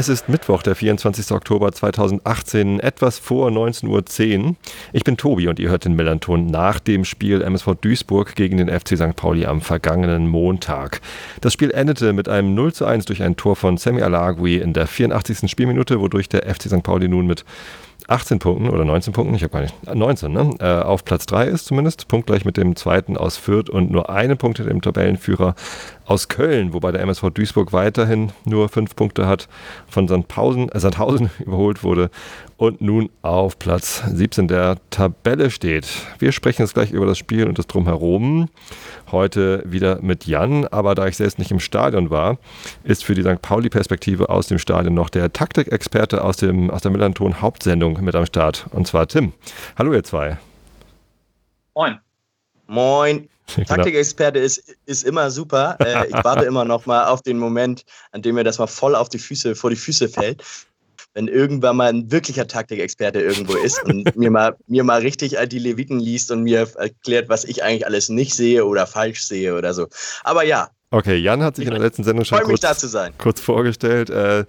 Es ist Mittwoch, der 24. Oktober 2018, etwas vor 19.10 Uhr. Ich bin Tobi und ihr hört den Millanton nach dem Spiel MSV Duisburg gegen den FC St. Pauli am vergangenen Montag. Das Spiel endete mit einem 0 zu 1 durch ein Tor von Semi Alagui in der 84. Spielminute, wodurch der FC St. Pauli nun mit 18 Punkten oder 19 Punkten, ich habe gar nicht, 19, ne? Äh, auf Platz 3 ist zumindest, punktgleich mit dem zweiten aus Fürth und nur einen Punkt hinter dem Tabellenführer aus Köln, wobei der MSV Duisburg weiterhin nur fünf Punkte hat, von Sandhausen, äh Sandhausen überholt wurde und nun auf Platz 17 der Tabelle steht. Wir sprechen jetzt gleich über das Spiel und das Drumherum. Heute wieder mit Jan, aber da ich selbst nicht im Stadion war, ist für die St. Pauli-Perspektive aus dem Stadion noch der Taktikexperte aus, dem, aus der Millanton Hauptsendung mit am Start, und zwar Tim. Hallo ihr zwei. Moin. Moin. Genau. Taktikexperte ist, ist immer super. Äh, ich warte immer noch mal auf den Moment, an dem mir das mal voll auf die Füße, vor die Füße fällt. Wenn irgendwann mal ein wirklicher Taktikexperte irgendwo ist und mir mal, mir mal richtig die Leviten liest und mir erklärt, was ich eigentlich alles nicht sehe oder falsch sehe oder so. Aber ja. Okay, Jan hat sich in der letzten Sendung schon kurz, kurz, vorgestellt. Äh,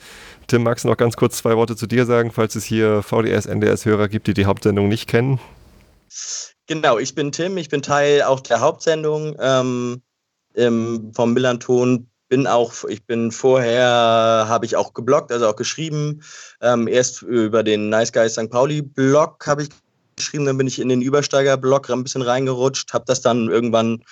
Tim, magst du noch ganz kurz zwei Worte zu dir sagen, falls es hier VDS, NDS-Hörer gibt, die die Hauptsendung nicht kennen? Genau, ich bin Tim, ich bin Teil auch der Hauptsendung ähm, im, vom Millanton. Bin auch, ich bin vorher, habe ich auch gebloggt, also auch geschrieben. Ähm, erst über den Nice Guys St. Pauli Blog habe ich geschrieben, dann bin ich in den Übersteiger-Blog ein bisschen reingerutscht, habe das dann irgendwann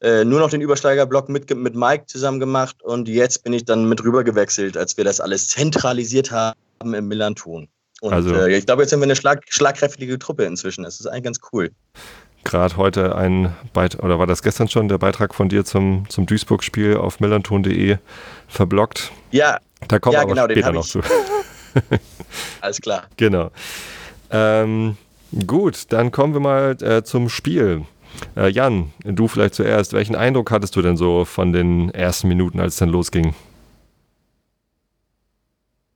äh, nur noch den Übersteiger-Blog mit, mit Mike zusammen gemacht und jetzt bin ich dann mit rüber gewechselt, als wir das alles zentralisiert haben im Millanton. Und also, äh, ich glaube, jetzt sind wir eine schlag schlagkräftige Truppe inzwischen. Das ist eigentlich ganz cool. Gerade heute ein Beitrag, oder war das gestern schon der Beitrag von dir zum, zum Duisburg-Spiel auf millanton.de verblockt? Ja. Da kommen wir genau, später noch zu. Alles klar. Genau. Ähm, gut, dann kommen wir mal äh, zum Spiel. Äh, Jan, du vielleicht zuerst. Welchen Eindruck hattest du denn so von den ersten Minuten, als es dann losging?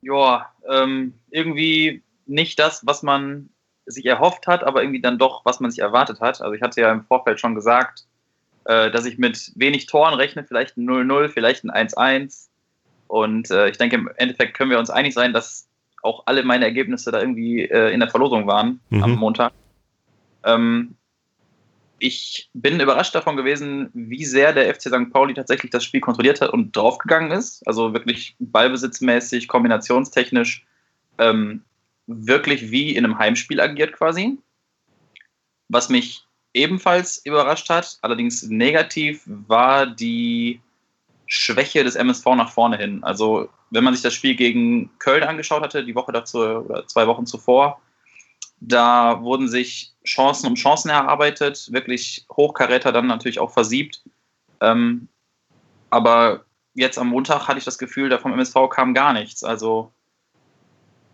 Ja, ähm, irgendwie nicht das, was man sich erhofft hat, aber irgendwie dann doch, was man sich erwartet hat. Also ich hatte ja im Vorfeld schon gesagt, äh, dass ich mit wenig Toren rechne, vielleicht ein 0-0, vielleicht ein 1-1. Und äh, ich denke, im Endeffekt können wir uns einig sein, dass auch alle meine Ergebnisse da irgendwie äh, in der Verlosung waren mhm. am Montag. Ähm, ich bin überrascht davon gewesen, wie sehr der FC St. Pauli tatsächlich das Spiel kontrolliert hat und draufgegangen ist. Also wirklich ballbesitzmäßig, kombinationstechnisch ähm, wirklich wie in einem Heimspiel agiert quasi. Was mich ebenfalls überrascht hat, allerdings negativ, war die Schwäche des MSV nach vorne hin. Also wenn man sich das Spiel gegen Köln angeschaut hatte, die Woche dazu oder zwei Wochen zuvor, da wurden sich Chancen um Chancen erarbeitet, wirklich Hochkaräter dann natürlich auch versiebt. Ähm, aber jetzt am Montag hatte ich das Gefühl, da vom MSV kam gar nichts. Also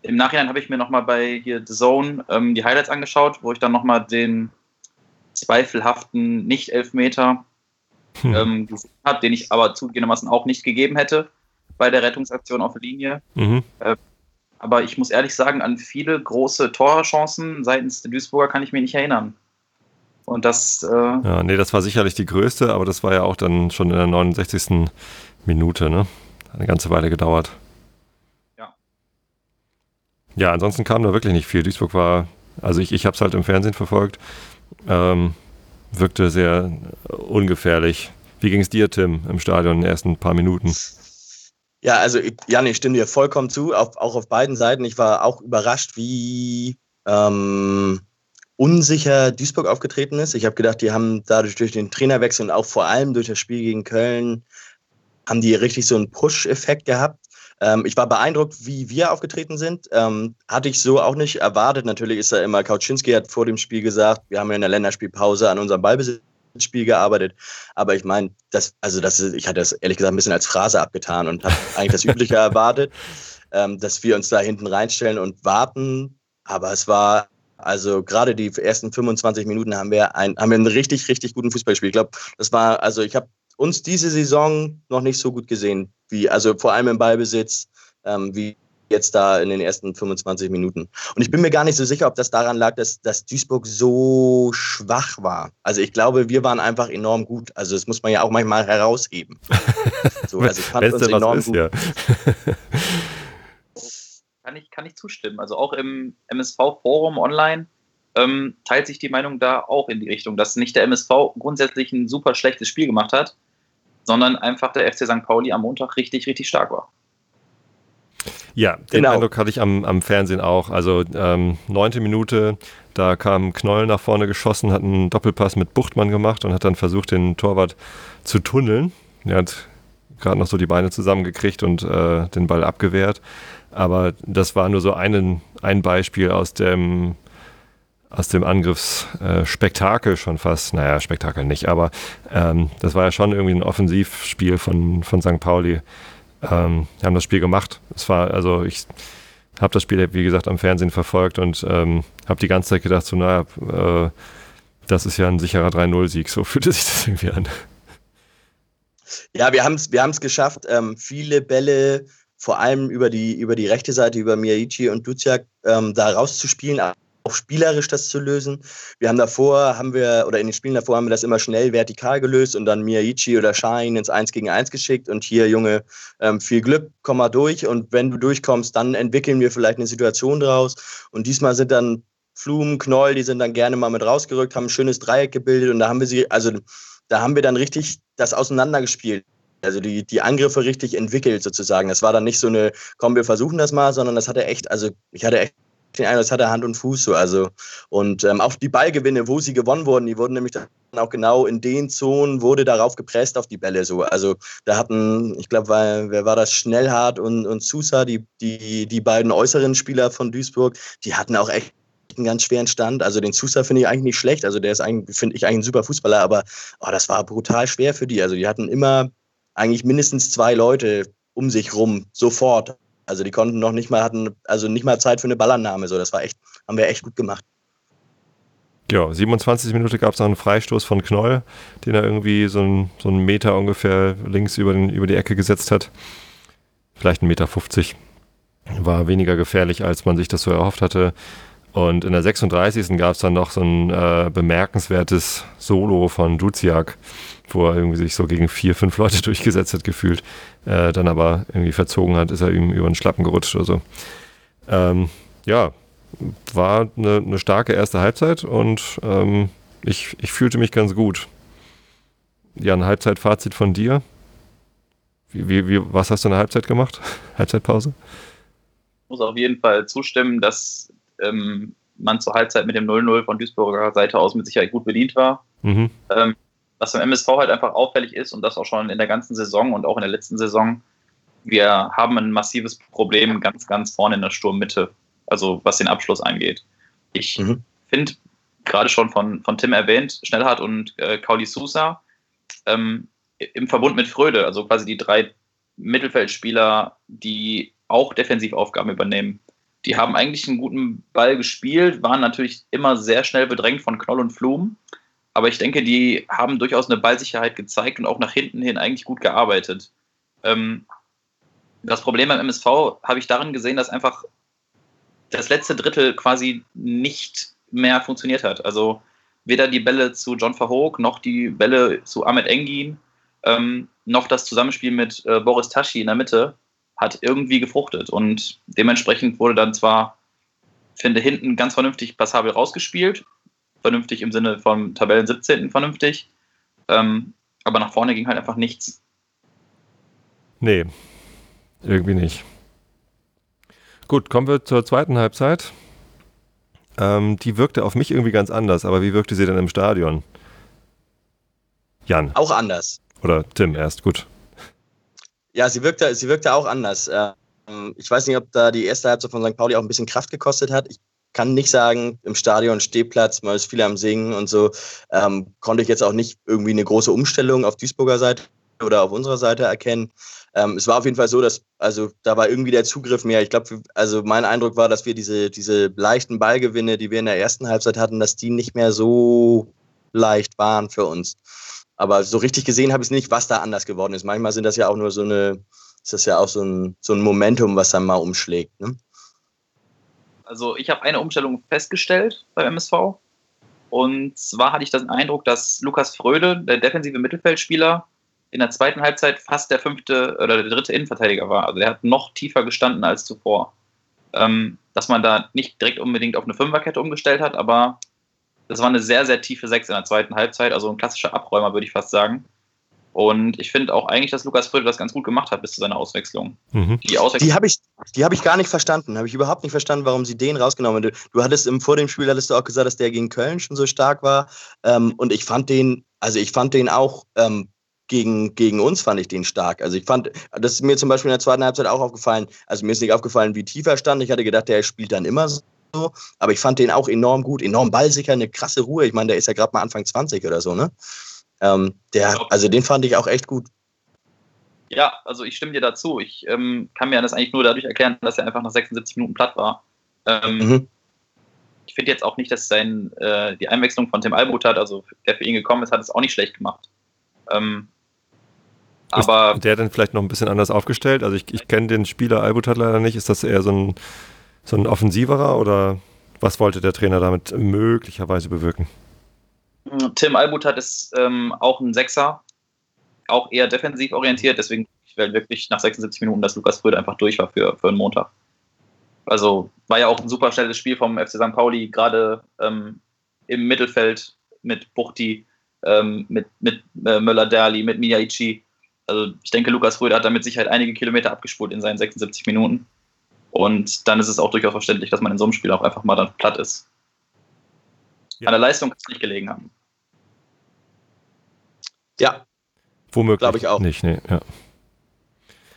im Nachhinein habe ich mir nochmal bei hier The Zone ähm, die Highlights angeschaut, wo ich dann nochmal den zweifelhaften Nicht-Elfmeter hm. ähm, gesehen habe, den ich aber zugegebenermaßen auch nicht gegeben hätte bei der Rettungsaktion auf der Linie. Mhm. Äh, aber ich muss ehrlich sagen, an viele große Torchancen seitens der Duisburger kann ich mich nicht erinnern. Und das. Äh ja, nee, das war sicherlich die größte, aber das war ja auch dann schon in der 69. Minute, ne? Eine ganze Weile gedauert. Ja, ansonsten kam da wirklich nicht viel. Duisburg war, also ich, ich habe es halt im Fernsehen verfolgt, ähm, wirkte sehr ungefährlich. Wie ging es dir, Tim, im Stadion in den ersten paar Minuten? Ja, also ich, Jan, ich stimme dir vollkommen zu, auf, auch auf beiden Seiten. Ich war auch überrascht, wie ähm, unsicher Duisburg aufgetreten ist. Ich habe gedacht, die haben dadurch durch den Trainerwechsel und auch vor allem durch das Spiel gegen Köln, haben die richtig so einen Push-Effekt gehabt. Ähm, ich war beeindruckt, wie wir aufgetreten sind. Ähm, hatte ich so auch nicht erwartet. Natürlich ist da immer, Kauczynski hat vor dem Spiel gesagt, wir haben ja in der Länderspielpause an unserem Ballbesitzspiel gearbeitet. Aber ich meine, das, also das ich hatte das ehrlich gesagt ein bisschen als Phrase abgetan und habe eigentlich das Übliche erwartet, ähm, dass wir uns da hinten reinstellen und warten. Aber es war also gerade die ersten 25 Minuten haben wir, ein, haben wir einen richtig, richtig guten Fußballspiel. Ich glaube, das war, also ich habe uns diese Saison noch nicht so gut gesehen, wie, also vor allem im Ballbesitz, ähm, wie jetzt da in den ersten 25 Minuten. Und ich bin mir gar nicht so sicher, ob das daran lag, dass, dass Duisburg so schwach war. Also ich glaube, wir waren einfach enorm gut. Also das muss man ja auch manchmal herausheben. So, also ich fand uns enorm ist, gut. Ja. kann, ich, kann ich zustimmen. Also auch im MSV-Forum online ähm, teilt sich die Meinung da auch in die Richtung, dass nicht der MSV grundsätzlich ein super schlechtes Spiel gemacht hat, sondern einfach der FC St. Pauli am Montag richtig, richtig stark war. Ja, den genau. Eindruck hatte ich am, am Fernsehen auch. Also ähm, neunte Minute, da kam Knoll nach vorne geschossen, hat einen Doppelpass mit Buchtmann gemacht und hat dann versucht, den Torwart zu tunneln. Er hat gerade noch so die Beine zusammengekriegt und äh, den Ball abgewehrt. Aber das war nur so einen, ein Beispiel aus dem, aus dem Angriffsspektakel äh, schon fast. Naja, Spektakel nicht, aber ähm, das war ja schon irgendwie ein Offensivspiel von, von St. Pauli ähm, haben das Spiel gemacht. Es war, also ich habe das Spiel, wie gesagt, am Fernsehen verfolgt und ähm, habe die ganze Zeit gedacht, so, naja, äh, das ist ja ein sicherer 3-0-Sieg. So fühlte sich das irgendwie an. Ja, wir haben es wir geschafft, ähm, viele Bälle, vor allem über die, über die rechte Seite, über Miyaichi und Duziak, ähm, da rauszuspielen, auch spielerisch das zu lösen. Wir haben davor, haben wir, oder in den Spielen davor haben wir das immer schnell vertikal gelöst und dann Miyaichi oder Schein ins 1 gegen 1 geschickt und hier, Junge, ähm, viel Glück, komm mal durch und wenn du durchkommst, dann entwickeln wir vielleicht eine Situation draus und diesmal sind dann Flum, Knoll, die sind dann gerne mal mit rausgerückt, haben ein schönes Dreieck gebildet und da haben wir sie, also da haben wir dann richtig das auseinandergespielt. Also die, die Angriffe richtig entwickelt sozusagen. Das war dann nicht so eine, komm, wir versuchen das mal, sondern das hatte echt, also ich hatte echt den Eindruck, das hatte Hand und Fuß so. Also, und ähm, auch die Ballgewinne, wo sie gewonnen wurden, die wurden nämlich dann auch genau in den Zonen, wurde darauf gepresst auf die Bälle so. Also da hatten, ich glaube, wer war das, Schnellhardt und, und Sousa, die, die, die beiden äußeren Spieler von Duisburg, die hatten auch echt einen ganz schweren Stand. Also den Sousa finde ich eigentlich nicht schlecht. Also der ist eigentlich, finde ich, eigentlich ein super Fußballer, aber oh, das war brutal schwer für die. Also die hatten immer eigentlich mindestens zwei Leute um sich rum, sofort. Also die konnten noch nicht mal, hatten also nicht mal Zeit für eine Ballannahme. So, das war echt, haben wir echt gut gemacht. Ja, 27 Minuten gab es noch einen Freistoß von Knoll, den er irgendwie so einen, so einen Meter ungefähr links über, den, über die Ecke gesetzt hat. Vielleicht einen Meter 50. War weniger gefährlich, als man sich das so erhofft hatte. Und in der 36. gab es dann noch so ein äh, bemerkenswertes Solo von Duziak, wo er irgendwie sich so gegen vier, fünf Leute durchgesetzt hat, gefühlt. Äh, dann aber irgendwie verzogen hat, ist er ihm über den Schlappen gerutscht oder so. Ähm, ja, war eine, eine, starke erste Halbzeit und ähm, ich, ich fühlte mich ganz gut. Ja, ein Halbzeitfazit von dir. Wie, wie, wie, was hast du in der Halbzeit gemacht? Halbzeitpause? Ich muss auf jeden Fall zustimmen, dass ähm, man zur Halbzeit mit dem 0-0 von Duisburger Seite aus mit Sicherheit gut bedient war. Mhm. Ähm, was beim MSV halt einfach auffällig ist und das auch schon in der ganzen Saison und auch in der letzten Saison, wir haben ein massives Problem ganz, ganz vorne in der Sturmmitte, also was den Abschluss angeht. Ich mhm. finde, gerade schon von, von Tim erwähnt, Schnellhardt und äh, Kauli Sousa ähm, im Verbund mit Fröde, also quasi die drei Mittelfeldspieler, die auch Defensivaufgaben übernehmen die haben eigentlich einen guten Ball gespielt, waren natürlich immer sehr schnell bedrängt von Knoll und Flum. Aber ich denke, die haben durchaus eine Ballsicherheit gezeigt und auch nach hinten hin eigentlich gut gearbeitet. Ähm, das Problem beim MSV habe ich darin gesehen, dass einfach das letzte Drittel quasi nicht mehr funktioniert hat. Also weder die Bälle zu John Verhoog noch die Bälle zu Ahmed Engin ähm, noch das Zusammenspiel mit äh, Boris Taschi in der Mitte hat irgendwie gefruchtet. Und dementsprechend wurde dann zwar, finde hinten ganz vernünftig passabel rausgespielt, vernünftig im Sinne vom Tabellen 17. vernünftig, ähm, aber nach vorne ging halt einfach nichts. Nee, irgendwie nicht. Gut, kommen wir zur zweiten Halbzeit. Ähm, die wirkte auf mich irgendwie ganz anders, aber wie wirkte sie denn im Stadion? Jan. Auch anders. Oder Tim erst, gut. Ja, sie wirkte, sie wirkte auch anders. Ähm, ich weiß nicht, ob da die erste Halbzeit von St. Pauli auch ein bisschen Kraft gekostet hat. Ich kann nicht sagen, im Stadion Stehplatz, man ist viel am Singen und so, ähm, konnte ich jetzt auch nicht irgendwie eine große Umstellung auf Duisburger Seite oder auf unserer Seite erkennen. Ähm, es war auf jeden Fall so, dass, also da war irgendwie der Zugriff mehr. Ich glaube, also mein Eindruck war, dass wir diese, diese leichten Ballgewinne, die wir in der ersten Halbzeit hatten, dass die nicht mehr so leicht waren für uns. Aber so richtig gesehen habe ich es nicht, was da anders geworden ist. Manchmal sind das ja auch nur so eine, ist das ja auch so ein, so ein Momentum, was dann mal umschlägt. Ne? Also ich habe eine Umstellung festgestellt beim MSV. Und zwar hatte ich den Eindruck, dass Lukas Fröde, der defensive Mittelfeldspieler, in der zweiten Halbzeit fast der fünfte oder der dritte Innenverteidiger war. Also er hat noch tiefer gestanden als zuvor. Ähm, dass man da nicht direkt unbedingt auf eine Fünferkette umgestellt hat, aber das war eine sehr, sehr tiefe Sechs in der zweiten Halbzeit, also ein klassischer Abräumer, würde ich fast sagen. Und ich finde auch eigentlich, dass Lukas Fröde das ganz gut gemacht hat bis zu seiner Auswechslung. Mhm. Die, Auswechslung die habe ich, hab ich gar nicht verstanden. Habe ich überhaupt nicht verstanden, warum sie den rausgenommen haben. Du, du hattest im, vor dem Spiel hattest du auch gesagt, dass der gegen Köln schon so stark war. Ähm, und ich fand den, also ich fand den auch ähm, gegen, gegen uns fand ich den stark. Also ich fand, das ist mir zum Beispiel in der zweiten Halbzeit auch aufgefallen. Also mir ist nicht aufgefallen, wie tief er stand. Ich hatte gedacht, der spielt dann immer so. Aber ich fand den auch enorm gut, enorm ballsicher, eine krasse Ruhe. Ich meine, der ist ja gerade mal Anfang 20 oder so, ne? Ähm, der, also den fand ich auch echt gut. Ja, also ich stimme dir dazu. Ich ähm, kann mir das eigentlich nur dadurch erklären, dass er einfach nach 76 Minuten platt war. Ähm, mhm. Ich finde jetzt auch nicht, dass sein, äh, die Einwechslung von Tim Albutat, also der für ihn gekommen ist, hat es auch nicht schlecht gemacht. Ähm, aber ist der dann vielleicht noch ein bisschen anders aufgestellt? Also ich, ich kenne den Spieler Albutat leider nicht. Ist das eher so ein, so ein offensiverer oder was wollte der Trainer damit möglicherweise bewirken? Tim Albutat ist ähm, auch ein Sechser, auch eher defensiv orientiert, deswegen weil wirklich nach 76 Minuten, dass Lukas Fröde einfach durch war für, für einen Montag. Also war ja auch ein super schnelles Spiel vom FC St. Pauli, gerade ähm, im Mittelfeld mit Buchti, ähm, mit, mit äh, Möller-Derli, mit Miyaichi. Also ich denke, Lukas Fröde hat damit Sicherheit einige Kilometer abgespult in seinen 76 Minuten. Und dann ist es auch durchaus verständlich, dass man in so einem Spiel auch einfach mal dann platt ist. Ja. An der Leistung kann es nicht gelegen haben. Ja. Womöglich. Glaube ich auch. Nicht, nee, ja.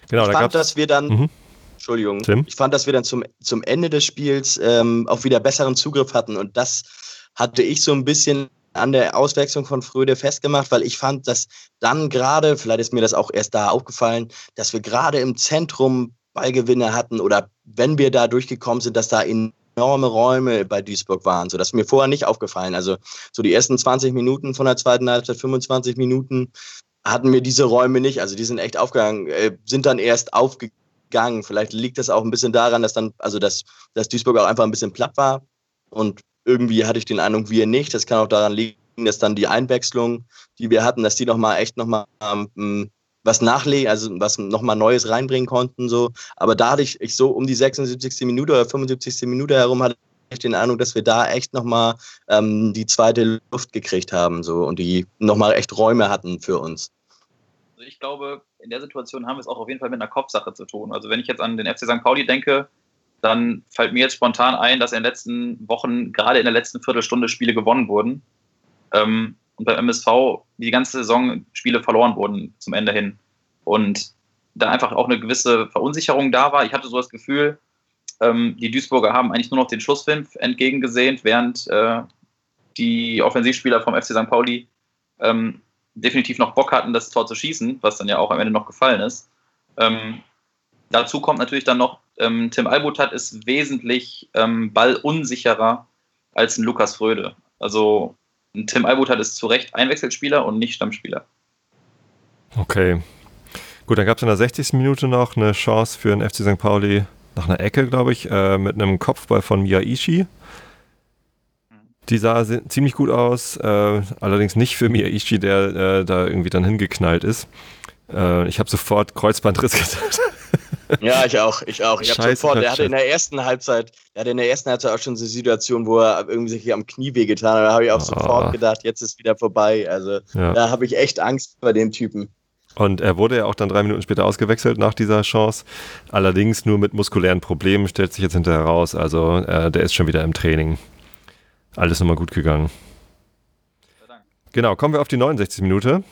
Genau, ich da fand, dass wir dann, mhm. Entschuldigung, Tim? ich fand, dass wir dann zum, zum Ende des Spiels ähm, auch wieder besseren Zugriff hatten und das hatte ich so ein bisschen an der Auswechslung von Fröde festgemacht, weil ich fand, dass dann gerade, vielleicht ist mir das auch erst da aufgefallen, dass wir gerade im Zentrum Ballgewinne hatten oder wenn wir da durchgekommen sind, dass da enorme Räume bei Duisburg waren. So, das ist mir vorher nicht aufgefallen. Also so die ersten 20 Minuten von der zweiten Halbzeit, 25 Minuten hatten wir diese Räume nicht. Also die sind echt aufgegangen, äh, sind dann erst aufgegangen. Vielleicht liegt das auch ein bisschen daran, dass dann, also dass, dass Duisburg auch einfach ein bisschen platt war. Und irgendwie hatte ich den Eindruck, wir nicht. Das kann auch daran liegen, dass dann die Einwechslung, die wir hatten, dass die nochmal echt nochmal ähm, was nachlegen, also was nochmal Neues reinbringen konnten. So. Aber da hatte ich, ich so um die 76. Minute oder 75. Minute herum hatte ich den Eindruck, dass wir da echt nochmal ähm, die zweite Luft gekriegt haben so, und die nochmal echt Räume hatten für uns. Also ich glaube, in der Situation haben wir es auch auf jeden Fall mit einer Kopfsache zu tun. Also wenn ich jetzt an den FC St. Pauli denke, dann fällt mir jetzt spontan ein, dass in den letzten Wochen, gerade in der letzten Viertelstunde, Spiele gewonnen wurden. Ähm, und beim MSV die ganze Saison Spiele verloren wurden zum Ende hin. Und da einfach auch eine gewisse Verunsicherung da war. Ich hatte so das Gefühl, ähm, die Duisburger haben eigentlich nur noch den Schlussfilm entgegengesehnt, während äh, die Offensivspieler vom FC St. Pauli ähm, definitiv noch Bock hatten, das Tor zu schießen, was dann ja auch am Ende noch gefallen ist. Ähm, dazu kommt natürlich dann noch, Tim Albutat ist wesentlich ballunsicherer als ein Lukas Fröde. Also Tim Albutat ist zu Recht Einwechselspieler und nicht Stammspieler. Okay. Gut, dann gab es in der 60. Minute noch eine Chance für den FC St. Pauli nach einer Ecke, glaube ich, äh, mit einem Kopfball von Miyaishi. Die sah ziemlich gut aus, äh, allerdings nicht für Miyaishi, der äh, da irgendwie dann hingeknallt ist. Äh, ich habe sofort Kreuzbandriss gesagt. Ja, ich auch, ich auch. Ich habe sofort, der hatte in der ersten Halbzeit, der hatte in der ersten Halbzeit auch schon so eine Situation, wo er irgendwie sich am Knie wehgetan hat. Da habe ich auch oh. sofort gedacht, jetzt ist wieder vorbei. Also ja. da habe ich echt Angst bei dem Typen. Und er wurde ja auch dann drei Minuten später ausgewechselt nach dieser Chance. Allerdings nur mit muskulären Problemen, stellt sich jetzt hinterher raus. Also äh, der ist schon wieder im Training. Alles nochmal gut gegangen. Genau, kommen wir auf die 69. Minute.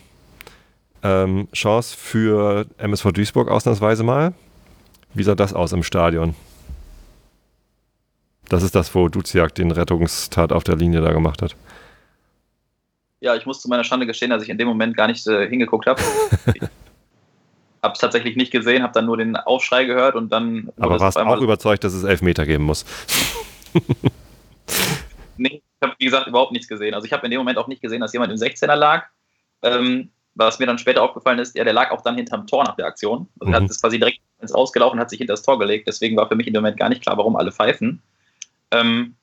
Ähm, Chance für MSV Duisburg ausnahmsweise mal. Wie sah das aus im Stadion? Das ist das, wo Duziak den Rettungstat auf der Linie da gemacht hat. Ja, ich muss zu meiner Schande gestehen, dass ich in dem Moment gar nicht äh, hingeguckt habe. habe es tatsächlich nicht gesehen, habe dann nur den Aufschrei gehört und dann. Aber warst auch überzeugt, dass es Elfmeter geben muss? nee, ich habe wie gesagt überhaupt nichts gesehen. Also ich habe in dem Moment auch nicht gesehen, dass jemand im 16er lag. Ähm, was mir dann später aufgefallen ist, ja, der lag auch dann hinterm Tor nach der Aktion. Also mhm. er hat es quasi direkt ins Ausgelaufen und hat sich hinter das Tor gelegt. Deswegen war für mich in dem Moment gar nicht klar, warum alle pfeifen. Ähm,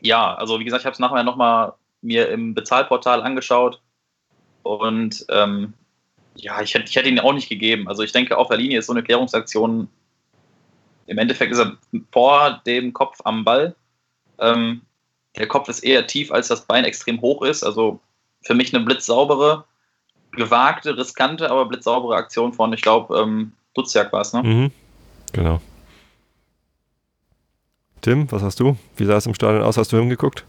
ja, also wie gesagt, ich habe es nachher nochmal mir im Bezahlportal angeschaut und ähm, ja, ich hätte, ich hätte ihn auch nicht gegeben. Also ich denke, auf der Linie ist so eine Klärungsaktion, im Endeffekt ist er vor dem Kopf am Ball. Ähm, der Kopf ist eher tief, als das Bein extrem hoch ist. Also für mich eine blitzsaubere, gewagte, riskante, aber blitzsaubere Aktion von, ich glaube, ähm, Duziak war es, ne? Mhm. Genau. Tim, was hast du? Wie sah es im Stadion aus? Hast du hingeguckt?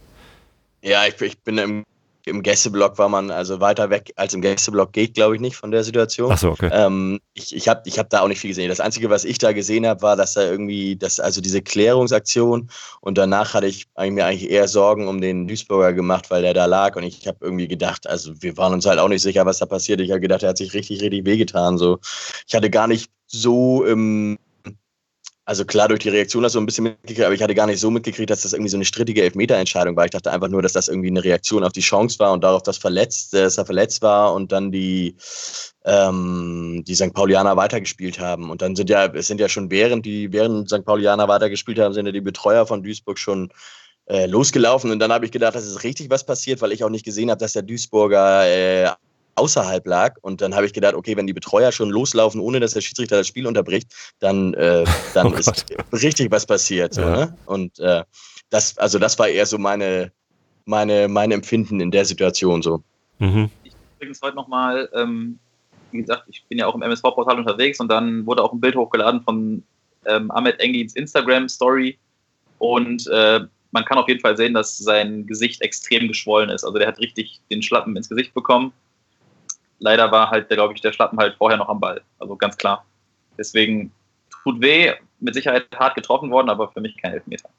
Ja, ich, ich bin im im Gästeblock war man also weiter weg als im Gästeblock geht, glaube ich, nicht von der Situation. Ach so, okay. Ähm, ich ich habe ich hab da auch nicht viel gesehen. Das Einzige, was ich da gesehen habe, war, dass da irgendwie, dass also diese Klärungsaktion und danach hatte ich mir eigentlich eher Sorgen um den Duisburger gemacht, weil der da lag und ich habe irgendwie gedacht, also wir waren uns halt auch nicht sicher, was da passiert. Ich habe gedacht, er hat sich richtig, richtig wehgetan. So. Ich hatte gar nicht so im also klar, durch die Reaktion hast du ein bisschen mitgekriegt, aber ich hatte gar nicht so mitgekriegt, dass das irgendwie so eine strittige Elfmeterentscheidung war. Ich dachte einfach nur, dass das irgendwie eine Reaktion auf die Chance war und darauf, dass, verletzt, dass er verletzt war und dann die, ähm, die St. Paulianer weitergespielt haben. Und dann sind ja, es sind ja schon während die, während St. Paulianer weitergespielt haben, sind ja die Betreuer von Duisburg schon äh, losgelaufen. Und dann habe ich gedacht, das ist richtig was passiert, weil ich auch nicht gesehen habe, dass der Duisburger äh, außerhalb lag. Und dann habe ich gedacht, okay, wenn die Betreuer schon loslaufen, ohne dass der Schiedsrichter das Spiel unterbricht, dann, äh, dann oh ist richtig was passiert. Ja. ne? Und äh, das, also das war eher so meine, meine, mein Empfinden in der Situation so. Mhm. Ich übrigens heute nochmal, ähm, wie gesagt, ich bin ja auch im MSV-Portal unterwegs und dann wurde auch ein Bild hochgeladen von ähm, Ahmed Engins Instagram-Story und äh, man kann auf jeden Fall sehen, dass sein Gesicht extrem geschwollen ist. Also der hat richtig den Schlappen ins Gesicht bekommen leider war halt, glaube ich, der Schlappen halt vorher noch am Ball. Also ganz klar. Deswegen tut weh, mit Sicherheit hart getroffen worden, aber für mich kein Elfmeter.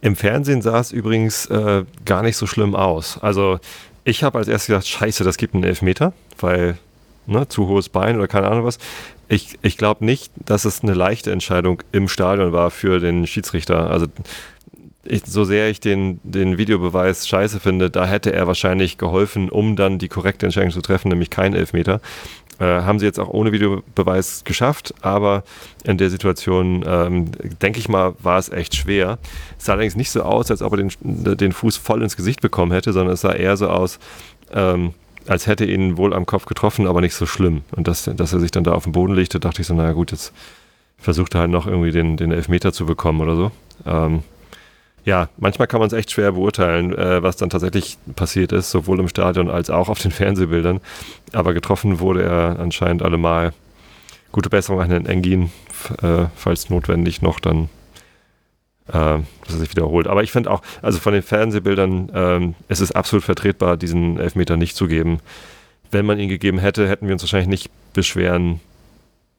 Im Fernsehen sah es übrigens äh, gar nicht so schlimm aus. Also ich habe als erstes gedacht, scheiße, das gibt einen Elfmeter, weil ne, zu hohes Bein oder keine Ahnung was. Ich, ich glaube nicht, dass es eine leichte Entscheidung im Stadion war für den Schiedsrichter. Also ich, so sehr ich den, den Videobeweis scheiße finde, da hätte er wahrscheinlich geholfen, um dann die korrekte Entscheidung zu treffen, nämlich kein Elfmeter. Äh, haben sie jetzt auch ohne Videobeweis geschafft, aber in der Situation, ähm, denke ich mal, war es echt schwer. Es sah allerdings nicht so aus, als ob er den, den Fuß voll ins Gesicht bekommen hätte, sondern es sah eher so aus, ähm, als hätte ihn wohl am Kopf getroffen, aber nicht so schlimm. Und dass, dass er sich dann da auf den Boden legte, dachte ich so, naja gut, jetzt versucht er halt noch irgendwie den, den Elfmeter zu bekommen oder so. Ähm, ja, manchmal kann man es echt schwer beurteilen, äh, was dann tatsächlich passiert ist, sowohl im Stadion als auch auf den Fernsehbildern. Aber getroffen wurde er anscheinend allemal. Gute Besserung an den Engin, äh, falls notwendig noch dann, äh, dass er sich wiederholt. Aber ich finde auch, also von den Fernsehbildern, ähm, es ist absolut vertretbar, diesen Elfmeter nicht zu geben. Wenn man ihn gegeben hätte, hätten wir uns wahrscheinlich nicht beschweren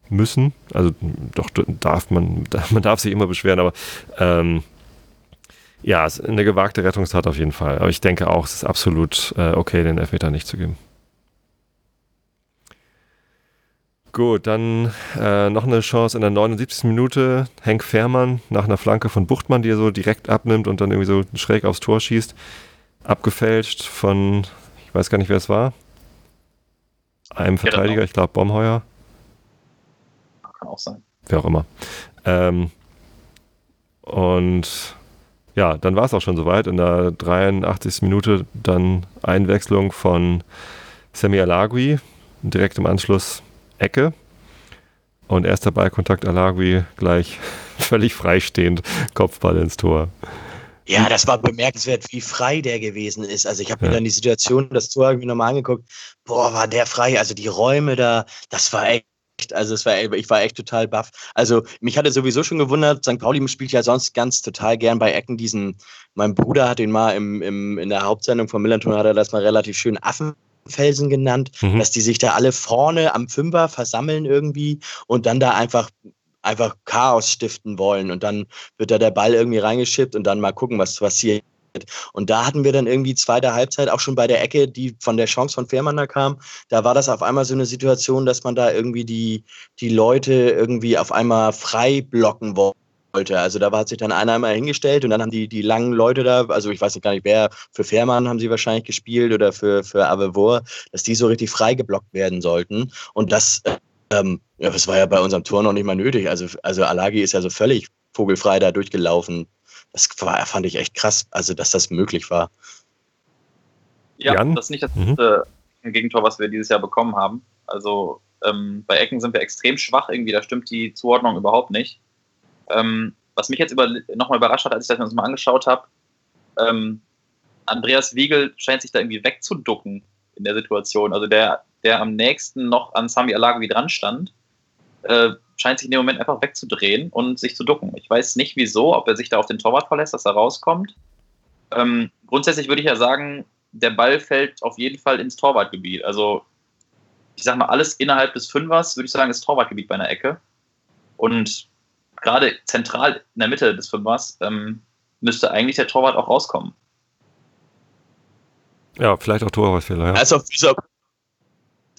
müssen. Also doch darf man, man darf sich immer beschweren, aber ähm, ja, es ist eine gewagte Rettungstat auf jeden Fall. Aber ich denke auch, es ist absolut äh, okay, den Elfmeter nicht zu geben. Gut, dann äh, noch eine Chance in der 79. Minute. Henk Fährmann nach einer Flanke von Buchtmann, die er so direkt abnimmt und dann irgendwie so schräg aufs Tor schießt. Abgefälscht von, ich weiß gar nicht, wer es war. Einem Verteidiger, ich glaube Bomheuer. Kann auch sein. Wer auch immer. Ähm, und ja, dann war es auch schon soweit. In der 83. Minute dann Einwechslung von Semi Alagui, direkt im Anschluss Ecke. Und erster Ballkontakt Alagui gleich völlig freistehend, Kopfball ins Tor. Ja, das war bemerkenswert, wie frei der gewesen ist. Also ich habe mir ja. dann die Situation, das Tor irgendwie nochmal angeguckt. Boah, war der frei. Also die Räume da, das war echt also es war, ich war echt total baff. Also mich hatte sowieso schon gewundert, St. Pauli spielt ja sonst ganz total gern bei Ecken diesen, mein Bruder hat den mal im, im, in der Hauptsendung von Millanton, hat er das mal relativ schön Affenfelsen genannt, mhm. dass die sich da alle vorne am Fünfer versammeln irgendwie und dann da einfach einfach Chaos stiften wollen und dann wird da der Ball irgendwie reingeschippt und dann mal gucken, was passiert. Und da hatten wir dann irgendwie zweite Halbzeit auch schon bei der Ecke, die von der Chance von Fährmann da kam. Da war das auf einmal so eine Situation, dass man da irgendwie die, die Leute irgendwie auf einmal frei blocken wollte. Also da hat sich dann einer einmal hingestellt und dann haben die, die langen Leute da, also ich weiß nicht gar nicht wer, für Fährmann haben sie wahrscheinlich gespielt oder für, für Avevor, dass die so richtig frei geblockt werden sollten. Und das, ähm, ja, das war ja bei unserem Tor noch nicht mal nötig. Also, also Alagi ist ja so völlig vogelfrei da durchgelaufen. Das war, fand ich echt krass, also dass das möglich war. Ja, Jan? das ist nicht das mhm. Gegentor, was wir dieses Jahr bekommen haben. Also ähm, bei Ecken sind wir extrem schwach irgendwie, da stimmt die Zuordnung überhaupt nicht. Ähm, was mich jetzt über, nochmal überrascht hat, als ich das mir mal angeschaut habe, ähm, Andreas Wiegel scheint sich da irgendwie wegzuducken in der Situation. Also der, der am nächsten noch an Sami Alagovi dran stand, äh, scheint sich in dem Moment einfach wegzudrehen und sich zu ducken. Ich weiß nicht wieso, ob er sich da auf den Torwart verlässt, dass er rauskommt. Ähm, grundsätzlich würde ich ja sagen, der Ball fällt auf jeden Fall ins Torwartgebiet. Also ich sag mal, alles innerhalb des Fünfers, würde ich sagen, ist Torwartgebiet bei einer Ecke. Und gerade zentral in der Mitte des Fünfers ähm, müsste eigentlich der Torwart auch rauskommen. Ja, vielleicht auch Torwartfehler. Ja. Also auf dieser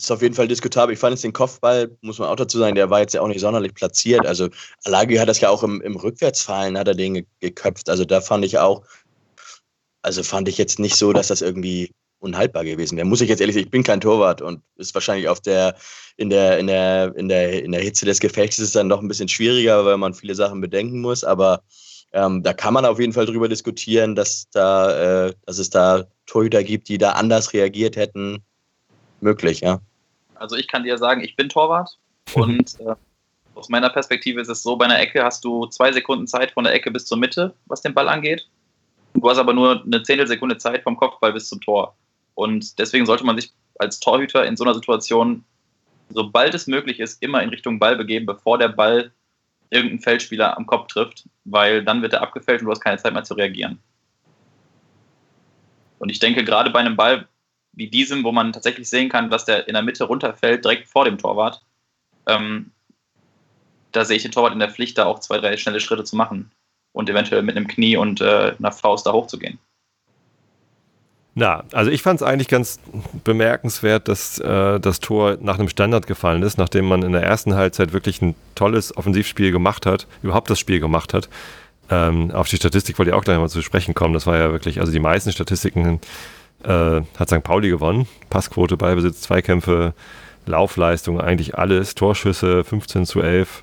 ist auf jeden Fall diskutabel. Ich fand jetzt den Kopfball, muss man auch dazu sagen, der war jetzt ja auch nicht sonderlich platziert. Also Alagi hat das ja auch im, im Rückwärtsfallen, hat er den geköpft. Also da fand ich auch, also fand ich jetzt nicht so, dass das irgendwie unhaltbar gewesen wäre. Muss ich jetzt ehrlich sagen, ich bin kein Torwart und ist wahrscheinlich auf der, in der, in der, in der, in der Hitze des Gefechts ist es dann noch ein bisschen schwieriger, weil man viele Sachen bedenken muss, aber ähm, da kann man auf jeden Fall drüber diskutieren, dass da, äh, dass es da Torhüter gibt, die da anders reagiert hätten. Möglich, ja. Also ich kann dir sagen, ich bin Torwart und äh, aus meiner Perspektive ist es so, bei einer Ecke hast du zwei Sekunden Zeit von der Ecke bis zur Mitte, was den Ball angeht. Du hast aber nur eine Zehntelsekunde Zeit vom Kopfball bis zum Tor. Und deswegen sollte man sich als Torhüter in so einer Situation, sobald es möglich ist, immer in Richtung Ball begeben, bevor der Ball irgendeinen Feldspieler am Kopf trifft, weil dann wird er abgefällt und du hast keine Zeit mehr zu reagieren. Und ich denke, gerade bei einem Ball wie diesem, wo man tatsächlich sehen kann, dass der in der Mitte runterfällt, direkt vor dem Torwart, ähm, da sehe ich den Torwart in der Pflicht, da auch zwei, drei schnelle Schritte zu machen und eventuell mit einem Knie und äh, einer Faust da hochzugehen. Na, also ich fand es eigentlich ganz bemerkenswert, dass äh, das Tor nach einem Standard gefallen ist, nachdem man in der ersten Halbzeit wirklich ein tolles Offensivspiel gemacht hat, überhaupt das Spiel gemacht hat. Ähm, auf die Statistik wollte ich auch gleich mal zu sprechen kommen. Das war ja wirklich, also die meisten Statistiken äh, hat St. Pauli gewonnen. Passquote, Ballbesitz, Zweikämpfe, Laufleistung, eigentlich alles. Torschüsse 15 zu 11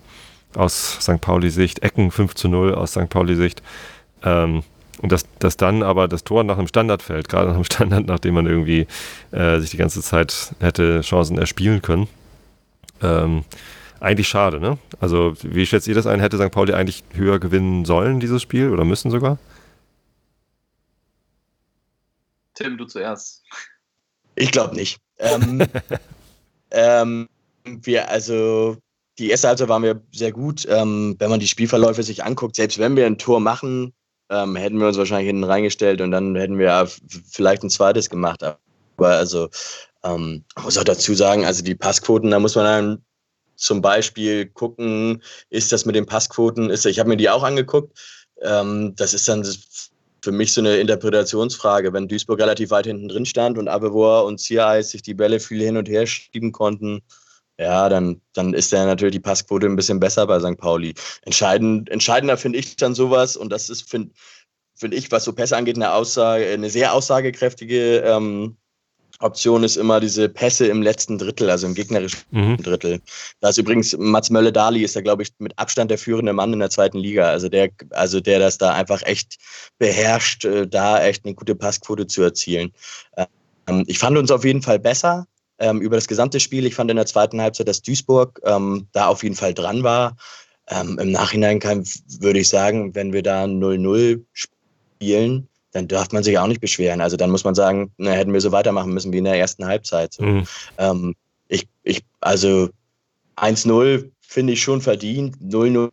aus St. Pauli-Sicht, Ecken 5 zu 0 aus St. Pauli-Sicht. Ähm, und dass, dass dann aber das Tor nach einem Standard fällt, gerade nach einem Standard, nachdem man irgendwie äh, sich die ganze Zeit hätte Chancen erspielen können. Ähm, eigentlich schade, ne? Also, wie schätzt ihr das ein? Hätte St. Pauli eigentlich höher gewinnen sollen, dieses Spiel, oder müssen sogar? Tim, du zuerst. Ich glaube nicht. Ähm, ähm, wir, also, die erste Halbzeit waren wir sehr gut. Ähm, wenn man die Spielverläufe sich anguckt, selbst wenn wir ein Tor machen, ähm, hätten wir uns wahrscheinlich hinten reingestellt und dann hätten wir vielleicht ein zweites gemacht. Aber also, ähm, muss auch dazu sagen, also die Passquoten, da muss man dann zum Beispiel gucken, ist das mit den Passquoten, ist, ich habe mir die auch angeguckt, ähm, das ist dann für mich so eine Interpretationsfrage, wenn Duisburg relativ weit hinten drin stand und Abevor und Ziereis sich die Bälle viel hin und her schieben konnten, ja, dann, dann ist ja natürlich die Passquote ein bisschen besser bei St. Pauli. Entscheidend, entscheidender finde ich dann sowas, und das ist, finde find ich, was so Pässe angeht, eine Aussage, eine sehr aussagekräftige ähm, Option ist immer diese Pässe im letzten Drittel, also im gegnerischen mhm. Drittel. Da ist übrigens Mats Mölle-Dali ist da, glaube ich, mit Abstand der führende Mann in der zweiten Liga. Also der, also der das da einfach echt beherrscht, äh, da echt eine gute Passquote zu erzielen. Ähm, ich fand uns auf jeden Fall besser ähm, über das gesamte Spiel. Ich fand in der zweiten Halbzeit, dass Duisburg ähm, da auf jeden Fall dran war. Im Nachhinein kann, würde ich sagen, wenn wir da 0-0 spielen, dann darf man sich auch nicht beschweren. Also dann muss man sagen, na, hätten wir so weitermachen müssen wie in der ersten Halbzeit. So. Mhm. Ähm, ich, ich, also 1-0 finde ich schon verdient. 0-0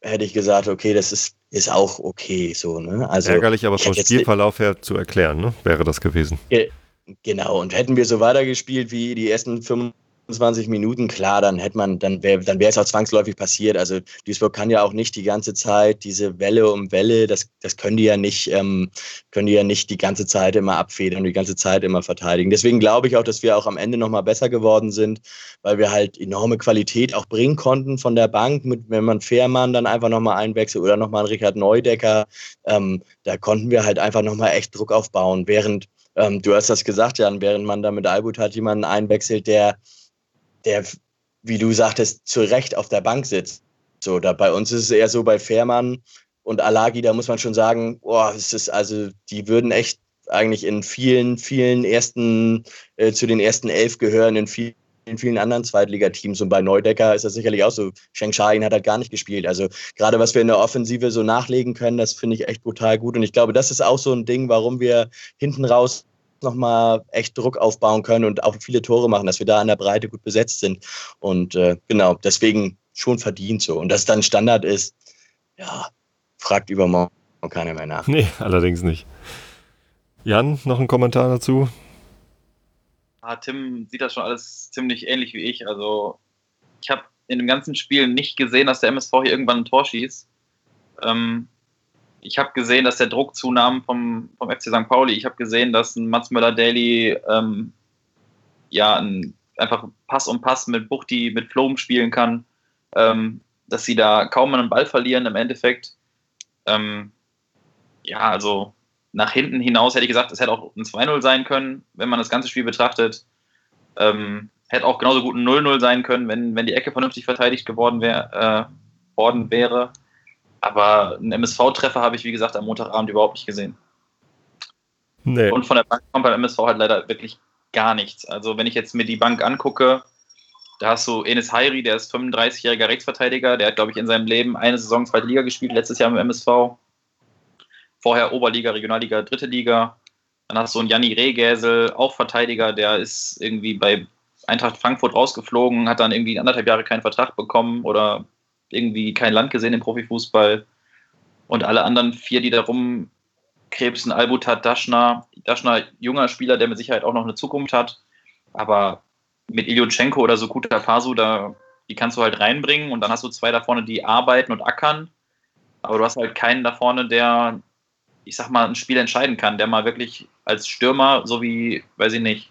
hätte ich gesagt, okay, das ist, ist auch okay so. Ne? Also, Ärgerlich, aber vom Spielverlauf her zu erklären, ne? wäre das gewesen. Genau, und hätten wir so weitergespielt wie die ersten 25 Minuten, klar, dann hätte man, dann wäre dann wäre es auch zwangsläufig passiert. Also Duisburg kann ja auch nicht die ganze Zeit diese Welle um Welle, das, das können die ja nicht, ähm, können die ja nicht die ganze Zeit immer abfedern und die ganze Zeit immer verteidigen. Deswegen glaube ich auch, dass wir auch am Ende nochmal besser geworden sind, weil wir halt enorme Qualität auch bringen konnten von der Bank, mit, wenn man Fährmann dann einfach nochmal einwechselt oder nochmal einen Richard Neudecker, ähm, da konnten wir halt einfach nochmal echt Druck aufbauen, während ähm, du hast das gesagt, Jan, während man da mit Albut hat jemanden einwechselt, der der, wie du sagtest, zu Recht auf der Bank sitzt. So, da bei uns ist es eher so bei Fährmann und Alagi, da muss man schon sagen, boah, es ist also, die würden echt eigentlich in vielen, vielen ersten, äh, zu den ersten elf gehören, in vielen in vielen anderen Zweitligateams und bei Neudecker ist das sicherlich auch so. Sheng Shahin hat halt gar nicht gespielt. Also gerade was wir in der Offensive so nachlegen können, das finde ich echt brutal gut. Und ich glaube, das ist auch so ein Ding, warum wir hinten raus nochmal echt Druck aufbauen können und auch viele Tore machen, dass wir da an der Breite gut besetzt sind. Und äh, genau, deswegen schon verdient so. Und dass dann Standard ist, ja, fragt übermorgen keiner mehr nach. Nee, allerdings nicht. Jan, noch ein Kommentar dazu? Ah, Tim sieht das schon alles ziemlich ähnlich wie ich. Also ich habe in dem ganzen Spiel nicht gesehen, dass der MSV hier irgendwann ein Tor schießt. Ähm, ich habe gesehen, dass der Druck zunahm vom, vom FC St. Pauli. Ich habe gesehen, dass ein Mats Möller-Daly ähm, ja, ein, einfach Pass um Pass mit Buchti, mit Flom spielen kann. Ähm, dass sie da kaum einen Ball verlieren im Endeffekt. Ähm, ja, also nach hinten hinaus hätte ich gesagt, es hätte auch ein 2-0 sein können, wenn man das ganze Spiel betrachtet. Ähm, hätte auch genauso gut ein 0-0 sein können, wenn, wenn die Ecke vernünftig verteidigt geworden wär, äh, worden wäre. Aber einen MSV-Treffer habe ich, wie gesagt, am Montagabend überhaupt nicht gesehen. Nee. Und von der Bank kommt beim MSV halt leider wirklich gar nichts. Also, wenn ich jetzt mir die Bank angucke, da hast du Enes Hayri, der ist 35-jähriger Rechtsverteidiger, der hat, glaube ich, in seinem Leben eine Saison zweite Liga gespielt, letztes Jahr im MSV. Vorher Oberliga, Regionalliga, dritte Liga. Dann hast du einen Janni Rehgäsel, auch Verteidiger, der ist irgendwie bei Eintracht Frankfurt rausgeflogen, hat dann irgendwie anderthalb Jahre keinen Vertrag bekommen oder irgendwie kein Land gesehen im Profifußball. Und alle anderen vier, die da rumkrebsen, Albutat, Daschner, Daschner, junger Spieler, der mit Sicherheit auch noch eine Zukunft hat. Aber mit Ilyochenko oder so Kuta Pasu, da, die kannst du halt reinbringen und dann hast du zwei da vorne, die arbeiten und ackern. Aber du hast halt keinen da vorne, der, ich sag mal, ein Spiel entscheiden kann, der mal wirklich als Stürmer, so wie, weiß ich nicht,